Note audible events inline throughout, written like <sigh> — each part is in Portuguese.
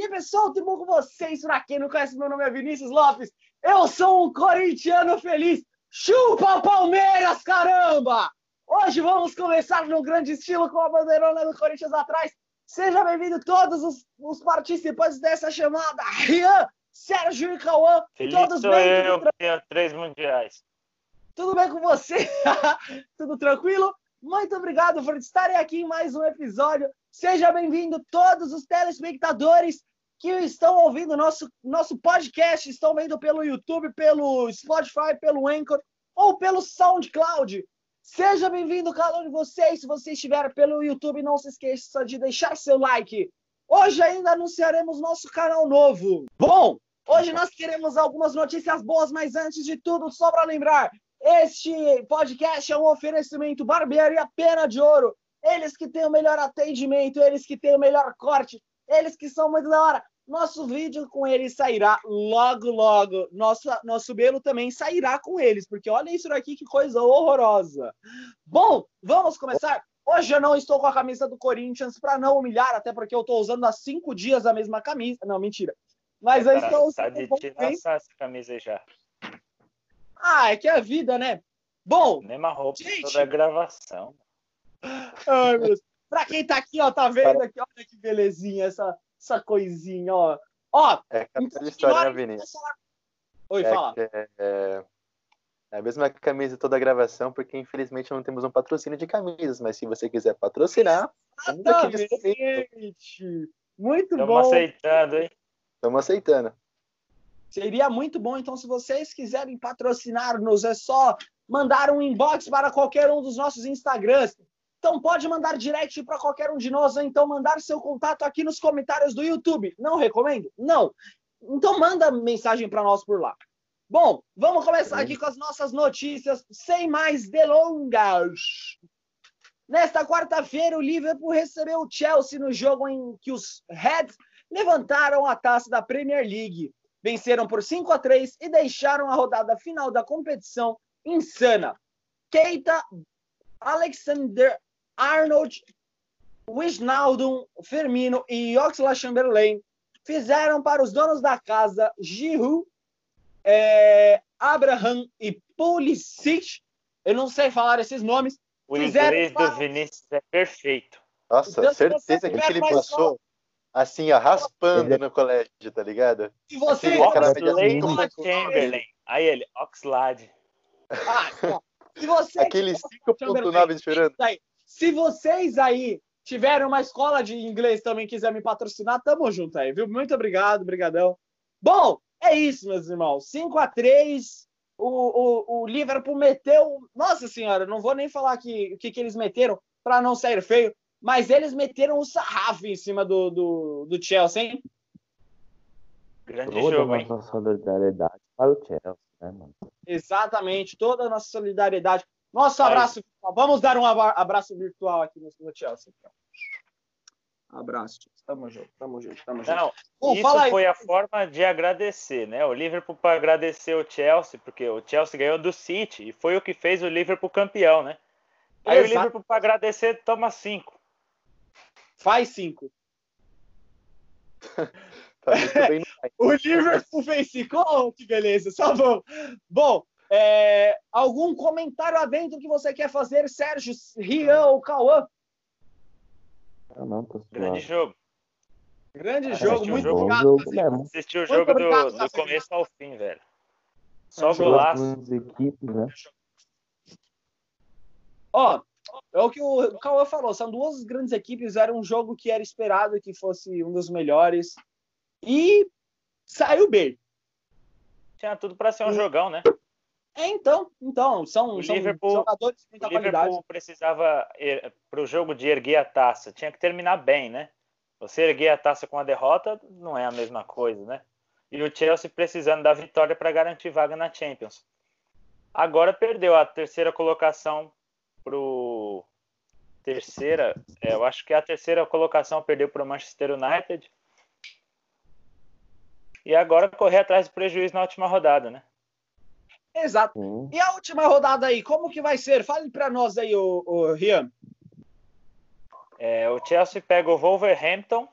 E aí, pessoal, tudo bom com vocês? Pra quem não conhece, meu nome é Vinícius Lopes. Eu sou um corintiano feliz. Chupa Palmeiras, caramba! Hoje vamos começar no grande estilo com a bandeirona do Corinthians atrás. Seja bem-vindo todos os, os, participantes dessa chamada. Rian, Sérgio e Cauã. Todos sou bem? eu, tenho três mundiais. Tudo bem com você? <laughs> Tudo tranquilo? Muito obrigado por estarem aqui em mais um episódio. Seja bem-vindo todos os telespectadores que estão ouvindo nosso nosso podcast, estão vendo pelo YouTube, pelo Spotify, pelo Anchor ou pelo SoundCloud. Seja bem-vindo, cada um de vocês. Se você estiver pelo YouTube, não se esqueça de deixar seu like. Hoje ainda anunciaremos nosso canal novo. Bom, hoje nós queremos algumas notícias boas, mas antes de tudo, só para lembrar, este podcast é um oferecimento Barbearia Pena de Ouro. Eles que têm o melhor atendimento, eles que têm o melhor corte, eles que são muito da hora. Nosso vídeo com eles sairá logo, logo. Nosso, nosso belo também sairá com eles, porque olha isso daqui, que coisa horrorosa. Bom, vamos começar. Hoje eu não estou com a camisa do Corinthians para não humilhar, até porque eu estou usando há cinco dias a mesma camisa. Não, mentira. Mas eu estou usando. Tá de tirar essa camisa já. Ah, é que é a vida, né? Bom. Mesma roupa gente... toda a gravação. Ai, meu Deus. Pra quem tá aqui, ó, tá vendo aqui, olha que belezinha essa, essa coisinha, ó. Ó, é aquela história, né, Vinícius? Oi, é, fala. É, é, é, a mesma camisa toda a gravação, porque infelizmente não temos um patrocínio de camisas, mas se você quiser patrocinar, Exatamente. Muito Tamo bom. Estamos aceitando, hein? Estamos aceitando. Seria muito bom. Então, se vocês quiserem patrocinar-nos, é só mandar um inbox para qualquer um dos nossos Instagrams. Então, pode mandar direct para qualquer um de nós, ou então mandar seu contato aqui nos comentários do YouTube. Não recomendo? Não. Então, manda mensagem para nós por lá. Bom, vamos começar aqui com as nossas notícias, sem mais delongas. Nesta quarta-feira, o Liverpool recebeu o Chelsea no jogo em que os Reds levantaram a taça da Premier League venceram por 5 a 3 e deixaram a rodada final da competição insana. Keita, Alexander Arnold, Wijnaldum, Firmino e Oxlade Chamberlain fizeram para os donos da casa Giroud, é, Abraham e Pulisic, eu não sei falar esses nomes. O inglês para... do Vinícius é perfeito. Nossa, certeza que ele passou assim, ó, raspando no colégio, tá ligado? E você, assim, Oxlade Chamberlain. Aí ele, Oxlade. Ah, se você Aquele 5.9 esperando. Se vocês aí tiverem uma escola de inglês também quiser me patrocinar, tamo junto aí, viu? Muito obrigado, brigadão. Bom, é isso, meus irmãos. 5 a 3 o, o, o Liverpool meteu. Nossa senhora, não vou nem falar o que, que, que eles meteram para não sair feio mas eles meteram o sarrafo em cima do, do, do Chelsea, hein? Grande toda jogo, hein? nossa solidariedade para o Chelsea, né, mano? Exatamente, toda a nossa solidariedade. Nosso abraço virtual. Vamos dar um abraço virtual aqui no, Chelsea. Então. Abraço. Tamo junto, tamo junto, tamo junto. Não, Bom, isso foi a forma de agradecer, né? O Liverpool para agradecer o Chelsea, porque o Chelsea ganhou do City e foi o que fez o Liverpool campeão, né? Aí Exato. o Liverpool para agradecer toma cinco. Faz cinco. <laughs> tá <laughs> o Liverpool fez cinco. Oh, que beleza. Só bom. Bom, é, algum comentário adentro que você quer fazer, Sérgio, Rian ou Cauã? Não, não, tô Grande jogo. Grande jogo, muito jogo, obrigado. Jogo mesmo. Assisti o jogo do, do começo ao fim, velho. Só golaço. equipes, né? Ó, é o que o Cauã falou, são duas grandes equipes, era um jogo que era esperado que fosse um dos melhores e saiu bem. Tinha tudo para ser um jogão, né? É, então, então são, o são Liverpool, jogadores de muita o Liverpool qualidade. precisava, para o jogo de erguer a taça, tinha que terminar bem, né? Você erguer a taça com a derrota não é a mesma coisa, né? E o Chelsea precisando da vitória para garantir vaga na Champions. Agora perdeu a terceira colocação pro terceira, é, eu acho que a terceira colocação perdeu para o Manchester United. E agora correr atrás do prejuízo na última rodada, né? Exato. Uhum. E a última rodada aí, como que vai ser? Fale para nós aí, o, o Rian. É, o Chelsea pega o Wolverhampton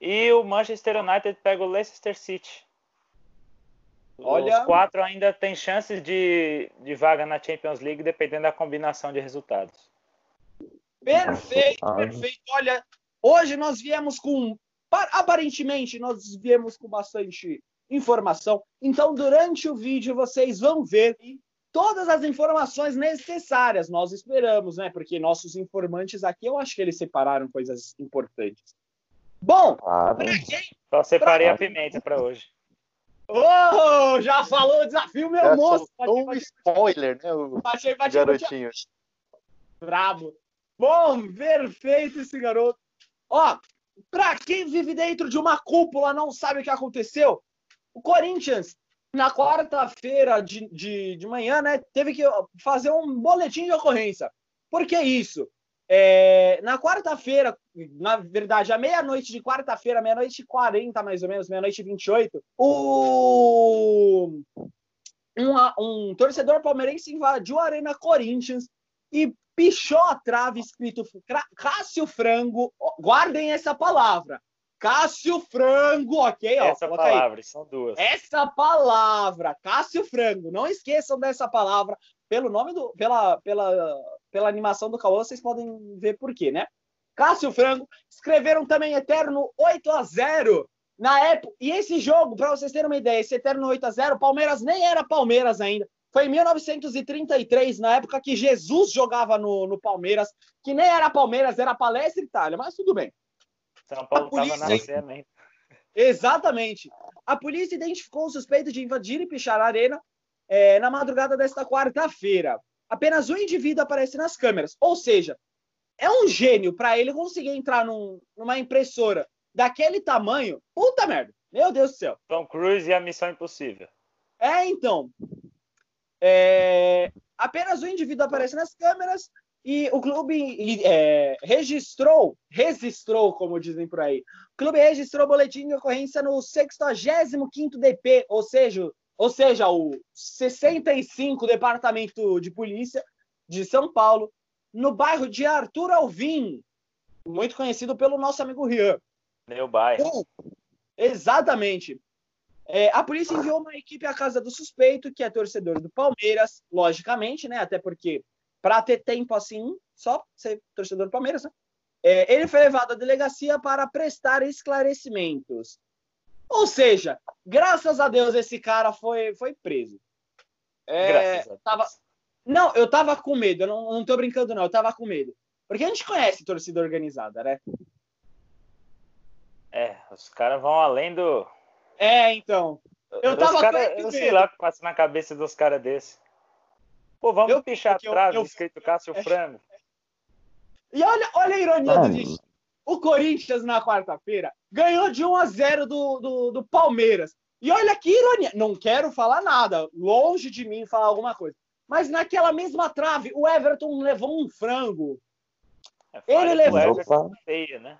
E o Manchester United pega o Leicester City. Olha- Os quatro ainda têm chances de, de vaga na Champions League, dependendo da combinação de resultados. Perfeito, perfeito. Olha, hoje nós viemos com. pa- Aparentemente, nós viemos com bastante informação. Então, durante o vídeo, vocês vão ver todas as informações necessárias. Nós esperamos, né? Porque nossos informantes aqui, eu acho que eles separaram coisas importantes. Bom, Claro. pra quem. Só separei a Pra- pimenta para hoje. Oh, já falou o desafio, meu Já moço! soltou um spoiler, né? O Baixei, baixei, garotinho. Brabo. Bom, perfeito esse garoto. Ó, pra quem vive dentro de uma cúpula não sabe o que aconteceu, o Corinthians, na quarta-feira de, de, de manhã, né, teve que fazer um boletim de ocorrência. Por que isso? É, na quarta-feira, na verdade, à meia-noite de quarta-feira, meia-noite e 40, mais ou menos, meia-noite e 28, o... um, um torcedor palmeirense invadiu a Arena Corinthians e pichou a trave escrito Cássio Frango. Guardem essa palavra. Cássio Frango, ok? Ó, Essa coloca aí. palavra, são duas. Essa palavra, Cássio Frango. Não esqueçam dessa palavra. Pelo nome do. Pela, pela, pela animação do Cauã, vocês podem ver por quê, né? Cássio Frango. Escreveram também Eterno 8 a 0 na época. E esse jogo, para vocês terem uma ideia, esse Eterno 8 a 0 Palmeiras nem era Palmeiras ainda. Foi em 1933, na época que Jesus jogava no, no Palmeiras, que nem era Palmeiras, era Palestra Itália, mas tudo bem. São Paulo estava nascendo ainda. Exatamente. A polícia identificou o suspeito de invadir e pichar a arena eh, na madrugada desta quarta-feira. Apenas um indivíduo aparece nas câmeras. Ou seja, é um gênio para ele conseguir entrar num- numa impressora daquele tamanho. Puta merda. Meu Deus do céu. Tom Cruise e a Missão Impossível. É, então. É, apenas um indivíduo aparece nas câmeras e o clube é, registrou, registrou, como dizem por aí. O clube registrou o boletim de ocorrência no 65º DP, ou seja, ou seja, o 65 Departamento de Polícia de São Paulo, no bairro de Arthur Alvim, muito conhecido pelo nosso amigo Rian. Meu bairro. Exatamente. É, a polícia enviou uma equipe à casa do suspeito, que é torcedor do Palmeiras, logicamente, né? Até porque, para ter tempo assim, só ser torcedor do Palmeiras, né? É, ele foi levado à delegacia para prestar esclarecimentos. Ou seja, graças a Deus esse cara foi, foi preso. É, Graças a Deus. tava- Não, eu tava com medo, eu não, não tô brincando, não, eu tava com medo. Porque a gente conhece torcida organizada, né? É, os caras vão além do. É, então. Eu Os tava cara, com Eu sei medo. lá o que passa na cabeça dos caras desse. Pô, vamos Eu- pichar porque eu- atrás, eu- escrito Cássio Frango. E olha, olha a ironia do destino. O Corinthians, na quarta-feira, ganhou de 1 a 0 do, do, do Palmeiras. E olha que ironia. Não quero falar nada, longe de mim falar alguma coisa. Mas naquela mesma trave, o Everton levou um frango. É, Ele levou- feia, né?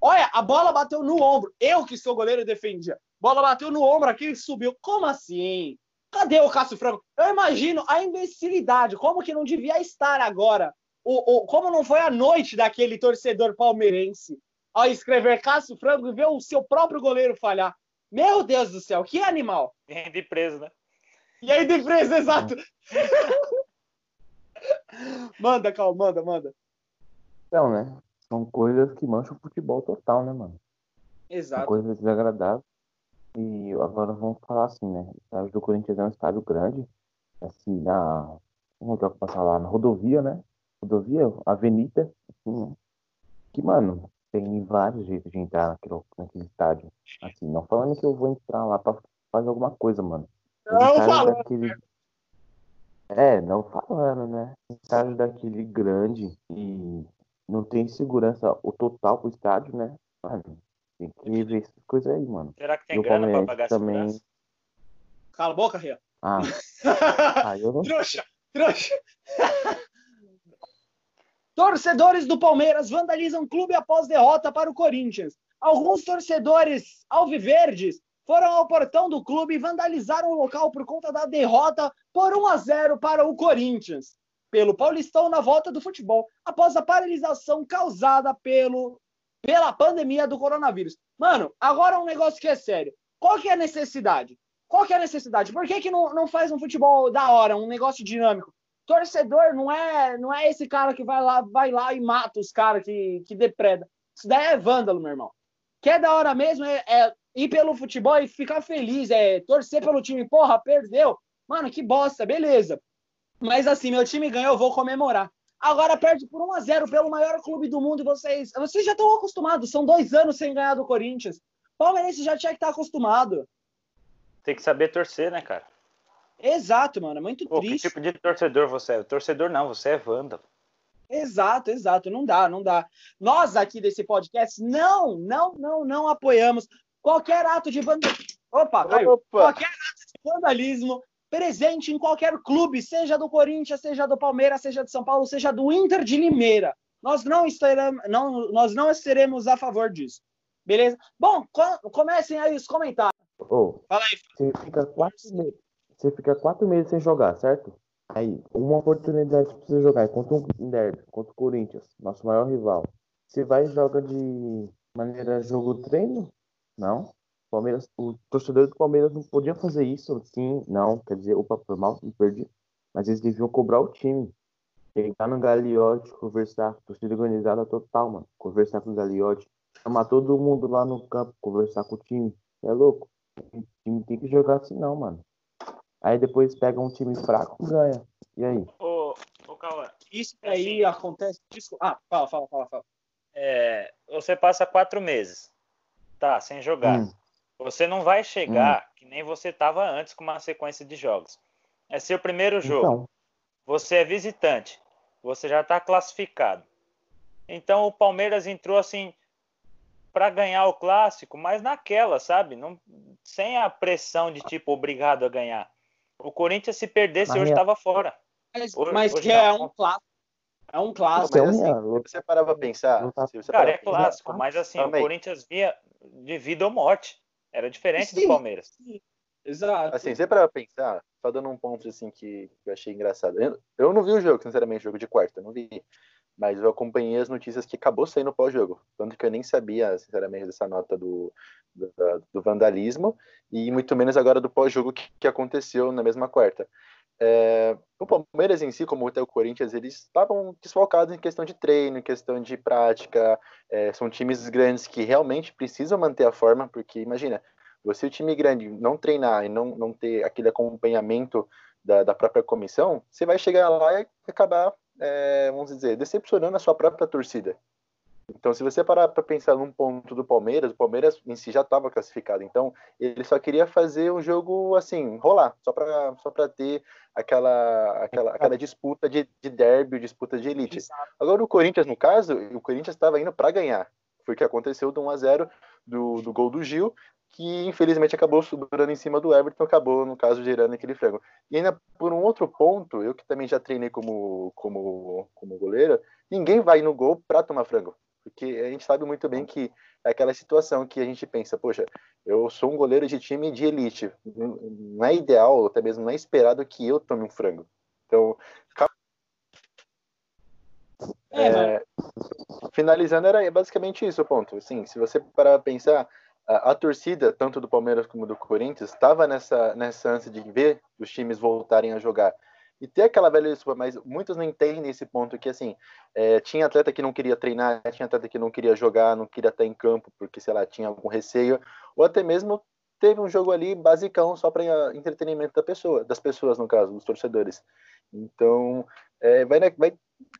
Olha, a bola bateu no ombro. Eu, que sou goleiro, defendia. Bola bateu no ombro aqui e subiu. Como assim? Cadê o Cássio Franco? Eu imagino a imbecilidade. Como que não devia estar agora? O, o- como não foi a noite daquele torcedor palmeirense ao escrever Cássio Franco e ver o seu próprio goleiro falhar? Meu Deus do céu, que animal! Tem de preso, né? E aí, de preso, exato. <laughs> manda, Cal, manda, manda. Então, né? São coisas que mancham o futebol total, né, mano? São Exato. coisas desagradáveis. E agora vamos falar assim, né? O estádio do Corinthians é um estádio grande. Assim, na. Como eu posso falar? Na rodovia, né? Rodovia, avenida, assim, né? Que, mano, tem vários jeitos de entrar naquele, naquele estádio. Assim, não falando que eu vou entrar lá pra fazer alguma coisa, mano. Não falando, daquele... É, não falando, né? Estádio daquele grande e não tem segurança o total pro estádio, né? Mano, tem que ver essas coisas aí, mano. Será que tem o grana pra Palmeiras pagar também. segurança? Cala a boca, Rian. Ah, <laughs> ah, eu não Trouxa, trouxa. <laughs> Torcedores do Palmeiras vandalizam clube após derrota para o Corinthians. Alguns torcedores alviverdes foram ao portão do clube e vandalizaram o local por conta da derrota por 1 a 0 para o Corinthians, pelo Paulistão na volta do futebol, após a paralisação causada pelo, pela pandemia do coronavírus. Mano, agora um negócio que é sério. Qual que é a necessidade? Qual que é a necessidade? Por que, que não, não faz um futebol da hora, um negócio dinâmico? Torcedor não é não é esse cara que vai lá, vai lá e mata os caras que, que depreda. Isso daí é vândalo, meu irmão. Que é da hora mesmo é, é ir pelo futebol e ficar feliz, é torcer pelo time. Porra, perdeu. Mano, que bosta, beleza. Mas assim, meu time ganhou, eu vou comemorar. Agora perde por 1 a 0 pelo maior clube do mundo e vocês, vocês já estão acostumados. São dois anos sem ganhar do Corinthians. Palmeirense já tinha que estar acostumado. Tem que saber torcer, né, cara? Exato, mano. É muito Pô, triste. que tipo de torcedor você é? Torcedor não, você é vândalo. Exato, exato. Não dá, não dá. Nós aqui desse podcast não, não, não, não apoiamos qualquer ato de vandalismo. Opa, caiu. Opa! Qualquer ato de vandalismo presente em qualquer clube, seja do Corinthians, seja do Palmeiras, seja de São Paulo, seja do Inter de Limeira. Nós não estaremos, não, nós não seremos a favor disso. Beleza? Bom, co- comecem aí os comentários. Ô, Fala aí. você fica quatro meses. Você fica quatro meses sem jogar, certo? Aí, uma oportunidade pra você jogar é contra um derby, contra o Corinthians, nosso maior rival. Você vai e joga de maneira jogo treino? Não. Palmeiras, o torcedor do Palmeiras não podia fazer isso, sim, não. Quer dizer, opa, foi mal, me perdi. Mas eles deviam cobrar o time. Pegar no Gagliotti, conversar, torcida organizada total, mano. Conversar com o Gagliotti, chamar todo mundo lá no campo, conversar com o time. É louco? O time tem que jogar assim, não, mano. Aí depois pega um time fraco e ganha. E aí? Ô, ô Cauã, Isso É aí assim. acontece. Desculpa. Ah, fala, fala, fala, fala. é, você passa quatro meses, tá, sem jogar. Hum, Você não vai chegar que nem você estava antes com uma sequência de jogos. É seu primeiro jogo. então, Você é visitante. Você já está classificado. Então o Palmeiras entrou assim para ganhar o clássico, mas naquela, sabe? Não, sem a pressão de tipo obrigado a ganhar. O Corinthians se perdesse Mas hoje é- estava fora. Mas, Hoje- mas hoje que é não. um clássico. É um clássico. mas assim, é, se você parar pra pensar, tá- se você Cara, é clássico, mas assim, o Calma aí. Corinthians via de vida ou morte. Era diferente Sim. do Palmeiras. Exato. Assim, você para pensar, só dando um ponto assim que eu achei engraçado. Eu, eu não vi o jogo, sinceramente, jogo de quarta, não vi. Mas eu acompanhei as notícias que acabou saindo pós-jogo. Tanto que eu nem sabia, sinceramente, dessa nota do, do, do vandalismo, e muito menos agora do pós-jogo que, que aconteceu na mesma quarta. É, o Palmeiras em si, como até o Corinthians, eles estavam desfalcados em questão de treino, em questão de prática. É, são times grandes que realmente precisam manter a forma, porque imagina, você o time grande não treinar e não, não ter aquele acompanhamento da, da própria comissão, você vai chegar lá e acabar, é, vamos dizer, decepcionando a sua própria torcida. Então, se você parar para pensar num ponto do Palmeiras, o Palmeiras em si já estava classificado. Então, ele só queria fazer um jogo assim, rolar, só para só ter aquela, aquela, aquela disputa de, de derby, disputa de elite. Agora, o Corinthians, no caso, o Corinthians estava indo para ganhar. Foi o que aconteceu do 1 a 0 do, do gol do Gil, que infelizmente acabou sobrando em cima do Everton, acabou, no caso, gerando aquele frango. E ainda por um outro ponto, eu que também já treinei como, como, como goleiro, ninguém vai no gol para tomar frango. Porque a gente sabe muito bem que é aquela situação que a gente pensa, poxa, eu sou um goleiro de time de elite. Não é ideal, até mesmo não é esperado que eu tome um frango. Então, É, mano. é, finalizando, era basicamente isso o ponto. Assim, se você parar pra pensar, a, a torcida, tanto do Palmeiras como do Corinthians, estava nessa, nessa ânsia de ver os times voltarem a jogar. E ter aquela velha desculpa, mas muitos não entendem esse ponto que, assim, é, tinha atleta que não queria treinar, tinha atleta que não queria jogar, não queria estar em campo, porque, sei lá, tinha algum receio, ou até mesmo teve um jogo ali basicão só para entretenimento da pessoa, das pessoas, no caso, dos torcedores. Então, é, vai, né, vai,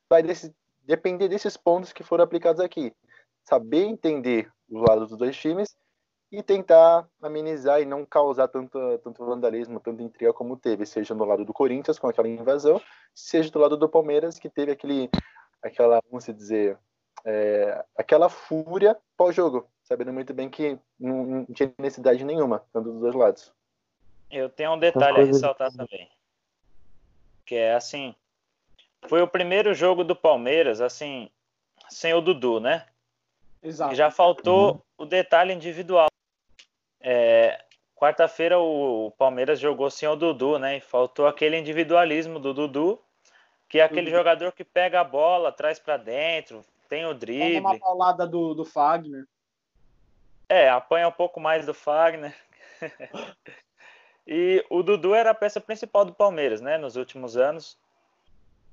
vai desse, depender desses pontos que foram aplicados aqui. Saber entender os lados dos dois times e tentar amenizar e não causar tanto, tanto vandalismo, tanta intriga como teve, seja no lado do Corinthians com aquela invasão, seja do lado do Palmeiras que teve aquele, aquela, vamos dizer, é, aquela fúria pós-jogo, sabendo muito bem que não, não tinha necessidade nenhuma, tanto dos dois lados. Eu tenho um detalhe a ressaltar também. Que é assim. Foi o primeiro jogo do Palmeiras, assim, sem o Dudu, né? Exato. E já faltou o detalhe individual. É, Quarta-feira o Palmeiras jogou sem o Dudu, né? E faltou aquele individualismo do Dudu, que é aquele Dudu. jogador que pega a bola, traz pra dentro, tem o Toma uma drible. paulada do, do Fagner. É, apanha um pouco mais do Fagner. <laughs> e o Dudu era a peça principal do Palmeiras, né? Nos últimos anos.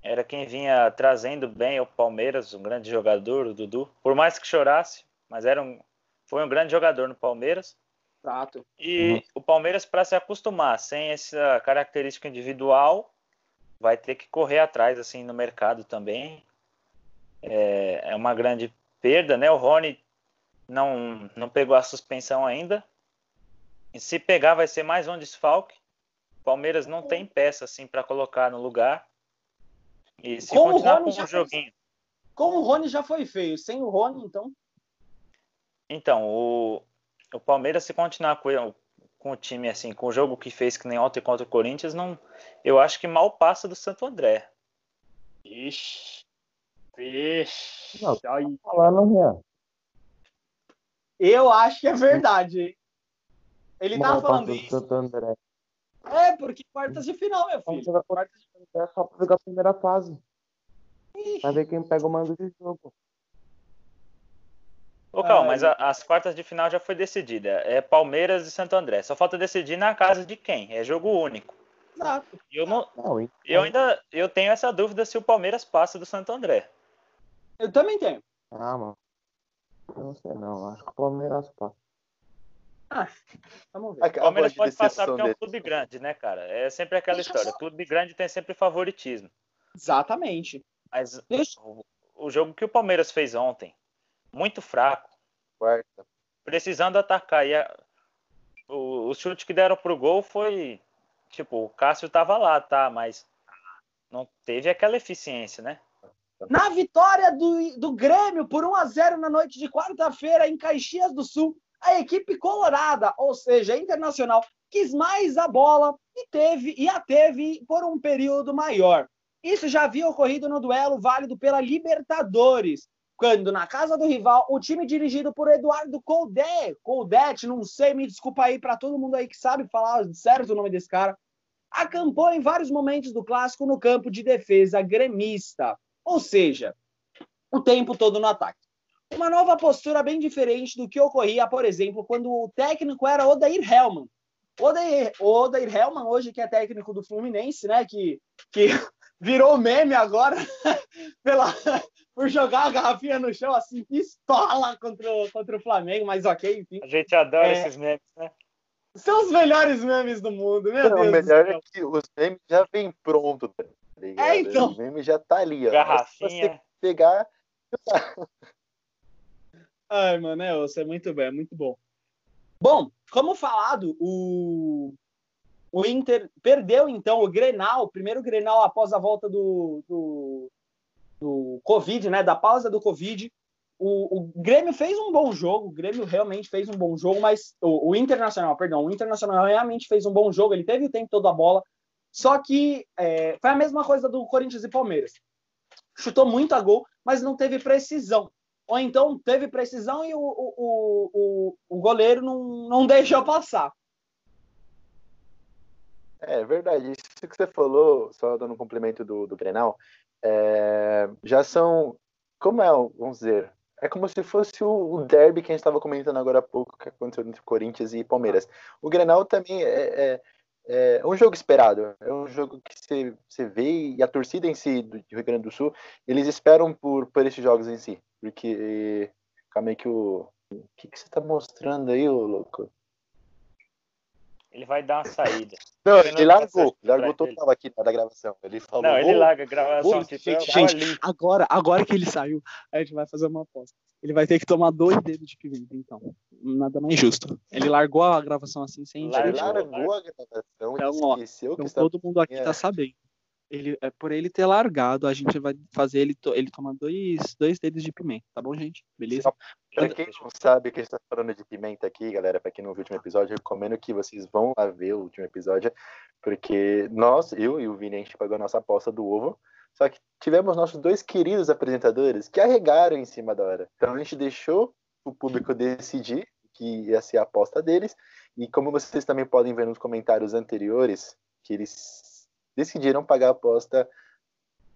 Era quem vinha trazendo bem o Palmeiras, um grande jogador, o Dudu. Por mais que chorasse, mas era um, foi um grande jogador no Palmeiras. Exato. E uhum. o Palmeiras, para se acostumar sem essa característica individual, vai ter que correr atrás assim no mercado também. É, é uma grande perda, né? O Rony não, não pegou a suspensão ainda. E se pegar, vai ser mais um desfalque. O Palmeiras não tem peça assim para colocar no lugar. E se Como continuar com o joguinho. Foi... Como o Rony já foi feio, sem o Rony, então. Então, o, o Palmeiras, se continuar com, com o time assim, com o jogo que fez que nem ontem contra o Corinthians, não, eu acho que mal passa do Santo André. Ixi. Ixi. Não, tá falando, Rian. Eu acho que é verdade. Ele tá falando isso. Santo André. É, porque quartas de final, meu filho. Quartas de final é só pra pegar a primeira fase. Ixi. Pra ver quem pega o mando de jogo. Ô, Cal, mas a, as quartas de final já foi decidida. É Palmeiras e Santo André. Só falta decidir na casa de quem. É jogo único. Exato. Eu, não, não então... eu ainda eu tenho essa dúvida se o Palmeiras passa do Santo André. Eu também tenho. Ah, mano. Eu não sei não. Acho que o Palmeiras passa. Ah, vamos ver. O Palmeiras pode passar porque é um clube grande, né, cara? É sempre aquela Deixa história. Só... Clube grande tem sempre favoritismo. Exatamente. Mas Deixa... o, o jogo que o Palmeiras fez ontem, muito fraco. Quarta. Precisando atacar. E a, o, o chute que deram pro gol foi. Tipo, o Cássio tava lá, tá? Mas não teve aquela eficiência, né? Na vitória do, do Grêmio por 1 a 0 na noite de quarta-feira em Caxias do Sul, a equipe colorada, ou seja, internacional, quis mais a bola e teve e a teve por um período maior. Isso já havia ocorrido no duelo válido pela Libertadores, quando na casa do rival, o time dirigido por Eduardo Coldet, Coldet, não sei, me desculpa aí para todo mundo aí que sabe falar certo o nome desse cara, acampou em vários momentos do clássico no campo de defesa gremista, ou seja, o tempo todo no ataque. Uma nova postura bem diferente do que ocorria, por exemplo, quando o técnico era Odair Hellman. Odair, Odair Hellman, hoje que é técnico do Fluminense, né, que, que <laughs> virou meme agora <laughs> pela, por jogar a garrafinha no chão assim, pistola contra o, contra o Flamengo, mas ok, enfim. A gente adora é... esses memes, né? São os melhores memes do mundo, meu Não, Deus. O melhor é que os memes já vêm pronto, tá ligado? É, então. O meme já tá ali, ó. Garrafinha. Se você pegar. <laughs> Ai, mano, é, você é muito bem, é muito bom. Bom, como falado, o, o Inter perdeu então o Grenal, o primeiro Grenal após a volta do, do, do Covid, né? Da pausa do Covid. O, o, Grêmio fez um bom jogo, o Grêmio realmente fez um bom jogo, mas o, o, Internacional, perdão, o Internacional realmente fez um bom jogo, ele teve o tempo todo a bola, só que é, foi a mesma coisa do Corinthians e Palmeiras. Chutou muito a gol, mas não teve precisão. Ou então teve precisão e o, o, o, o goleiro não, não <laughs> deixou passar. É verdade, isso que você falou, só dando um complemento do, do Grenal, é, já são, como é, vamos dizer, é como se fosse o, derby que a gente estava comentando agora há pouco, que aconteceu entre Corinthians e Palmeiras. O Grenal também é, é, é um jogo esperado, é um jogo que você, você vê e a torcida em si do Rio Grande do Sul, eles esperam por, por esses jogos em si, porque calma aí que o... O que, que você está mostrando aí, ô louco? Ele vai dar uma saída. Não, ele, ele largou. Largou total aqui na gravação. Ele falou. Não, ele larga a gravação aqui. Gente, gente agora, agora que ele saiu, a gente vai fazer uma aposta. Ele vai ter que tomar dois dedos de pimenta, então. Nada mais justo. Ele largou a gravação assim sem. Ele largou a gravação. Então, ó, então todo mundo aqui tá sabendo ele, é, por ele ter largado, a gente vai fazer ele, ele tomar dois, dois dedos de pimenta, tá bom, gente? Beleza? Pra quem não sabe que a gente tá falando de pimenta aqui, galera, pra quem não viu o último episódio, recomendo que vocês vão lá ver o último episódio, porque nós, eu e o Vini, a gente pagou a nossa aposta do ovo, só que tivemos nossos dois queridos apresentadores que arregaram em cima da hora. Então a gente deixou o público decidir que ia ser a aposta deles, e como vocês também podem ver nos comentários anteriores, que eles decidiram pagar a aposta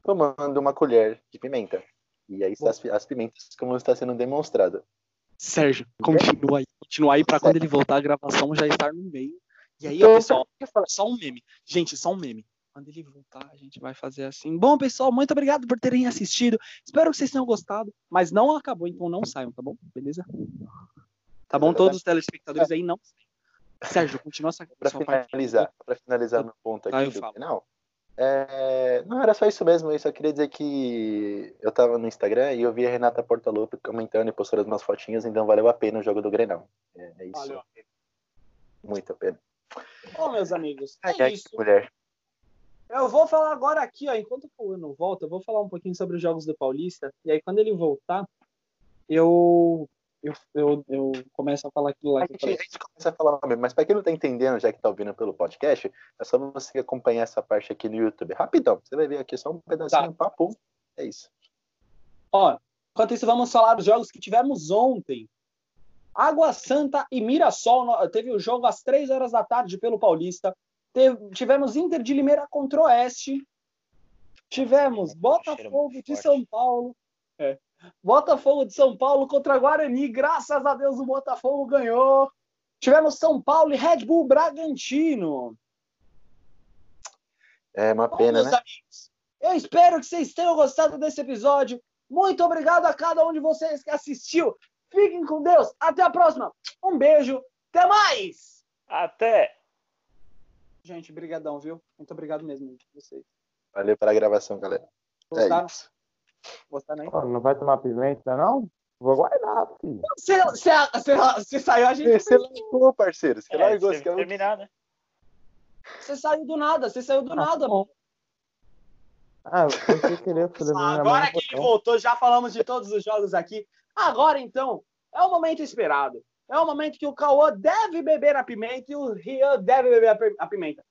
tomando uma colher de pimenta. E aí as, as pimentas, como está sendo demonstrado. Sérgio, continua aí. continuar aí pra quando ele voltar a gravação já estar no meio. E aí, Então, ó, pessoal, só um meme. Gente, só um meme. Quando ele voltar, a gente vai fazer assim. Bom, pessoal, muito obrigado por terem assistido. Espero que vocês tenham gostado. Mas não acabou, então não saiam, tá bom? Beleza? Tá bom? Todos os telespectadores aí não saiam. Sérgio, continua essa Para finalizar, para finalizar no ponto aqui do final, é, não era só isso mesmo, eu só queria dizer que eu tava no Instagram e eu vi a Renata Portaluppi comentando e postando umas fotinhas, então valeu a pena o jogo do Grenal. É, é isso, Valeu. muito a pena. Bom, meus amigos, Ai, é ai, isso. mulher. Eu vou falar agora aqui, ó, enquanto o não volta, eu vou falar um pouquinho sobre os jogos do Paulista. E aí, quando ele voltar, eu eu, eu, eu começo a falar aquilo lá A que eu gente, a gente começa a falar mesmo, mas para quem não tá entendendo, já que tá ouvindo pelo podcast, é só você acompanhar essa parte aqui no YouTube. Rapidão, você vai ver aqui só um pedacinho, Tá. papo. É isso. Ó, enquanto isso, vamos falar dos jogos que tivemos ontem. Água Santa e Mirassol. Teve o jogo às três horas da tarde pelo Paulista. Teve- tivemos Inter de Limeira contra o Oeste. Tivemos Botafogo de. São Paulo. É. Botafogo de São Paulo contra Guarani. Graças a Deus o Botafogo ganhou. Tivemos São Paulo e Red Bull Bragantino. É uma Bom, pena, meus né? amigos, eu espero que vocês tenham gostado desse episódio. Muito obrigado a cada um de vocês que assistiu. Fiquem com Deus. Até a próxima. Um beijo. Até mais. Até! Gente, brigadão, viu? Muito obrigado mesmo vocês. Valeu pela gravação, galera. É Gostaram? isso. Gostaram aí? Pô, não vai tomar pimenta, não? Vou guardar, filho. Você, saiu, a gente. Você largou, parceiro. Você É, largou. Você terminar, né? Você saiu do nada. Você saiu do nada, mano. Ah, eu pensei que ele ia fazer Agora que ele botão. voltou, já falamos de todos os jogos aqui. Agora, então, é o momento esperado. É o momento que o Cauã deve beber a pimenta e o Rian deve beber a pi- a pimenta.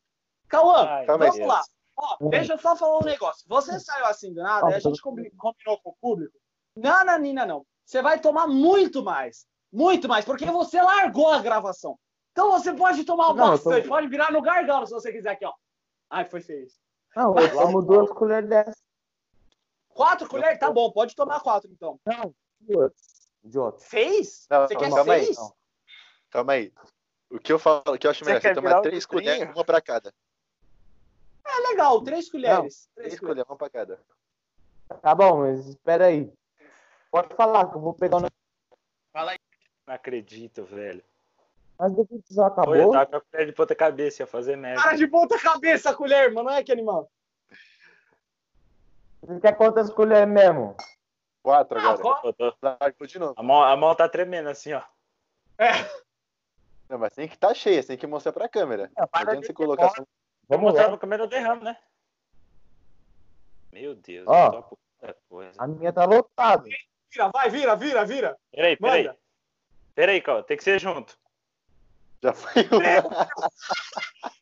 Cauã, Ai, vamos lá. Ó, Hum. deixa eu só falar um negócio. Você saiu assim do nada, Ah, e a gente combi- combinou com o público. Não, não, Nina, não. Você vai tomar muito mais. Muito mais, porque você largou a gravação. Então você pode tomar Não, eu tô- bastante, pode virar no gargalo se você quiser aqui, ó. Ai, foi feio. isso. Não, eu tomo duas colheres dessa. Quatro colheres? Tá bom, pode tomar quatro, então. Não, duas. Idiota. Seis? Não, Você quer calma aí. seis? Não. Calma aí. O que eu falo, o que eu acho Você melhor, você virar tomar o três colheres, uma pra cada. É legal, três colheres. Três Três colheres. uma pra cada. Tá bom, mas espera aí. Pode falar que eu vou pegar o negócio. Não acredito, velho. Mas depois que já Pô, eu acabou. tava com a colher de ponta cabeça, ia fazer merda. Cara de ponta cabeça a colher, mano. Não é que animal. Você quer quantas colheres mesmo? Quatro Ah, agora. tô- Largou de novo. A mão, a mão tá tremendo assim, ó. Não, mas tem que estar tá cheia, você tem que mostrar pra câmera. Não para adianta de você colocar só... Vou Vamos mostrar lá. no câmera do derrame, né? Meu Deus, Ó. eu tô a puta coisa. A minha tá lotada. Vira, vai, vira, vira, vira. Peraí, peraí. Manda. Peraí, Cal, tem que ser junto. Já foi um...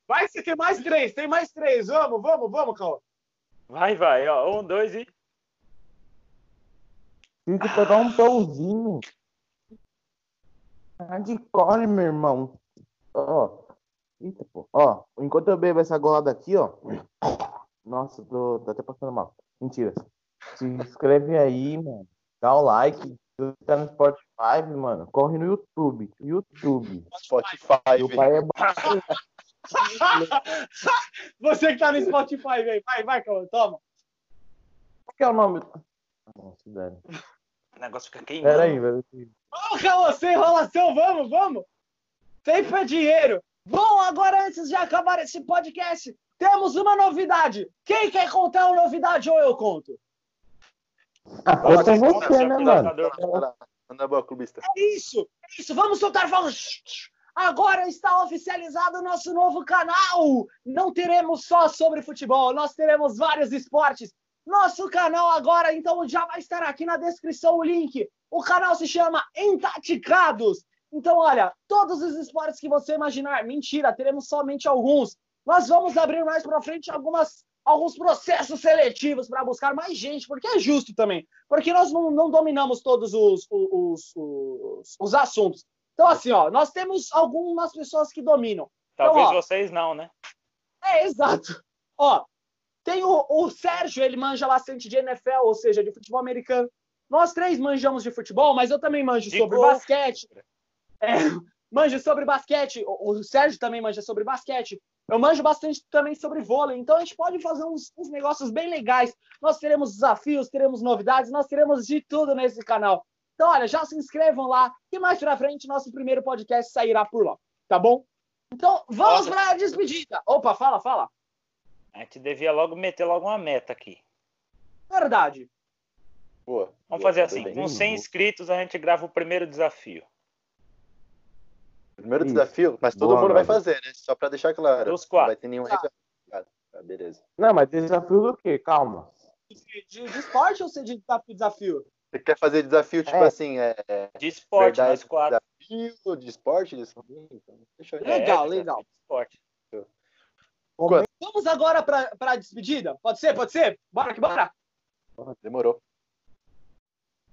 Vai, você tem mais três, tem mais três. Vamos, vamos, vamos, Cal. Vai, vai, ó. Um, dois e. Tem que pegar um pãozinho. Tá de corne, meu irmão. Ó. Eita, pô. Ó, enquanto eu bebo essa golada aqui, ó. Nossa, tô, tô até passando mal. Mentira. Se inscreve aí, mano. Dá o like. Se você tá no Spotify, mano, corre no YouTube. YouTube. Spotify, Meu velho. pai é. <laughs> Você que tá no Spotify, vem. Vai, vai, Cal, toma. Qual que é o nome? Nossa, velho. O negócio fica queimando. Pera aí, velho. Vamos, Cal, sem enrolação, vamos, vamos. Sempre é dinheiro. Bom, agora antes de acabar esse podcast, temos uma novidade. Quem quer contar uma novidade ou eu conto? Conta Você, você, seu né, mano? Manda boa, clubista. É isso, é isso. Vamos soltar fogos. Agora está oficializado o nosso novo canal. Não teremos só sobre futebol, nós teremos vários esportes. Nosso canal agora, então, já vai estar aqui na descrição o link. O canal se chama Entaticados. Então, olha, todos os esportes que você imaginar, mentira, teremos somente alguns. Nós vamos abrir mais para frente algumas, alguns processos seletivos para buscar mais gente, porque é justo também. Porque nós não, não dominamos todos os, os, os, os assuntos. Então, assim, ó, nós temos algumas pessoas que dominam. Talvez Então, ó. vocês não, né? É, exato. Ó, tem o, o Sérgio, ele manja bastante de NFL, ou seja, de futebol americano. Nós três manjamos de futebol, mas eu também manjo De sobre golfe. basquete. É, manja sobre basquete, o, o Sérgio também manja sobre basquete, eu manjo bastante também sobre vôlei, então a gente pode fazer uns, uns, negócios bem legais. Nós teremos desafios, teremos novidades, nós teremos de tudo nesse canal. Então, olha, já se inscrevam lá e mais pra frente nosso primeiro podcast sairá por lá, tá bom? Então, vamos para a despedida. Opa, fala, fala. A gente devia logo meter logo uma meta aqui. Verdade. Boa. Vamos boa, fazer assim, com 100 inscritos a gente grava o primeiro desafio. Primeiro Isso. desafio, mas todo Boa, mundo vai fazer, né? Só para deixar claro. Dos quatro. Não vai ter nenhum tá. Ah, beleza. Não, mas desafio do quê? Calma. De, de, de esporte ou de desafio? Você quer fazer desafio, tipo é. assim, é, De esporte, verdade, quatro. Desafio, de esporte, de Então, legal, é, legal. De esporte. Vamos agora para a despedida? Pode ser? Pode ser? Bora que bora! Demorou.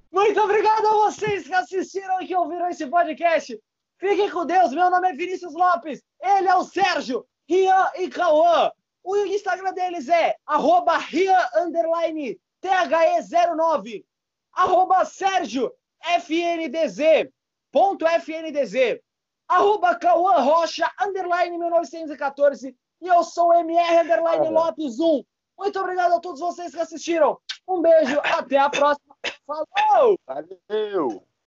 Muito obrigado a vocês que assistiram e que ouviram esse podcast. Fiquem com Deus. Meu nome é Vinícius Lopes. Ele é o Sérgio, Rian e Cauã. O Instagram deles é arroba Rian, underline, THE09. Arroba Sérgio, FNDZ, ponto FNDZ. Arroba Cauã Rocha, underline 1914. E eu sou MR, underline Lopes 1. Muito obrigado a todos vocês que assistiram. Um beijo, até a próxima. Falou! Valeu!